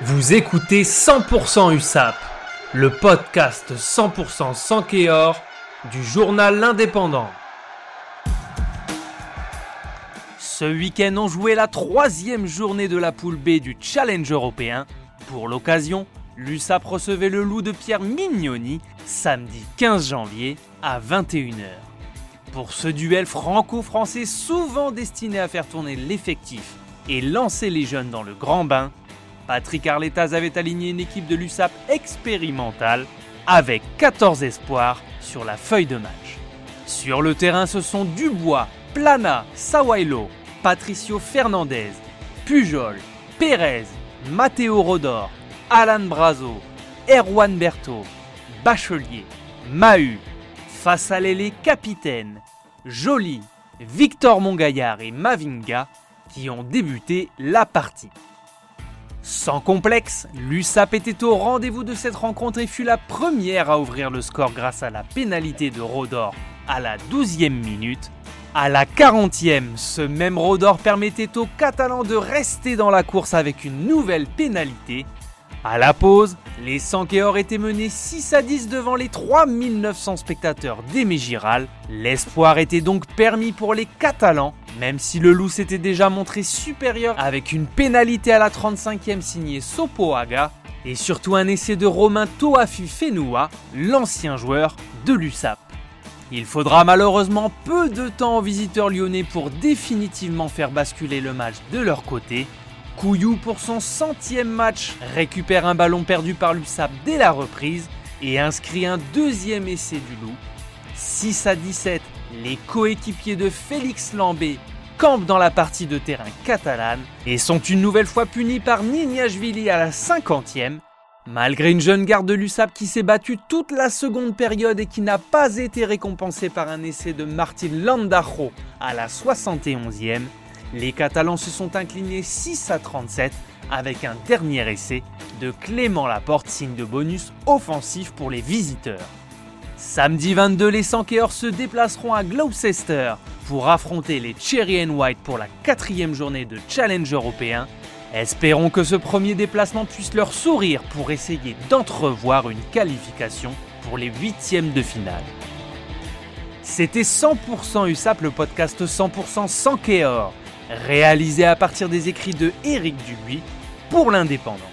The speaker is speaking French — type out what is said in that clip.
Vous écoutez 100% USAP, le podcast 100% sans Kéor du journal L'Indépendant. Ce week-end, on jouait la troisième journée de la poule B du Challenge européen. Pour l'occasion, l'USAP recevait le loup de Pierre Mignoni samedi 15 janvier à 21h. Pour ce duel franco-français souvent destiné à faire tourner l'effectif et lancer les jeunes dans le grand bain, Patrick Arletaz avait aligné une équipe de l'USAP expérimentale avec 14 espoirs sur la feuille de match. Sur le terrain, ce sont Dubois, Plana, Sawailo, Patricio Fernandez, Pujol, Pérez, Matteo Rodor, Alan Brazo, Erwan Berto, Bachelier, Mahu, face à les capitaines, Joly, Victor Mongaillard et Mavinga qui ont débuté la partie. Sans complexe, l'USAP était au rendez-vous de cette rencontre et fut la première à ouvrir le score grâce à la pénalité de Rodor à la 12e minute. À la 40e, ce même Rodor permettait aux Catalans de rester dans la course avec une nouvelle pénalité. À la pause, les Sankéors étaient menés 6 à 10 devant les 3900 spectateurs d'Aimé Giral. L'espoir était donc permis pour les Catalans même si le loup s'était déjà montré supérieur avec une pénalité à la 35e signée Sopoaga et surtout un essai de Romain Toafu Fenua, l'ancien joueur de l'USAP. Il faudra malheureusement peu de temps aux visiteurs lyonnais pour définitivement faire basculer le match de leur côté. Couillou pour son centième match récupère un ballon perdu par l'USAP dès la reprise et inscrit un deuxième essai du loup. 6 à 17 les coéquipiers de Félix Lambé campent dans la partie de terrain catalane et sont une nouvelle fois punis par Nignashvili à la 50e. Malgré une jeune garde de l'USAP qui s'est battue toute la seconde période et qui n'a pas été récompensée par un essai de Martin Landajo à la 71e, les Catalans se sont inclinés 6 à 37 avec un dernier essai de Clément Laporte, signe de bonus offensif pour les visiteurs. Samedi 22, les Sankeors se déplaceront à Gloucester pour affronter les Cherry White pour la quatrième journée de Challenge européen. Espérons que ce premier déplacement puisse leur sourire pour essayer d'entrevoir une qualification pour les huitièmes de finale. C'était 100% USAP, le podcast 100% sans Kéor, réalisé à partir des écrits de Éric Dubuis pour l'Indépendant.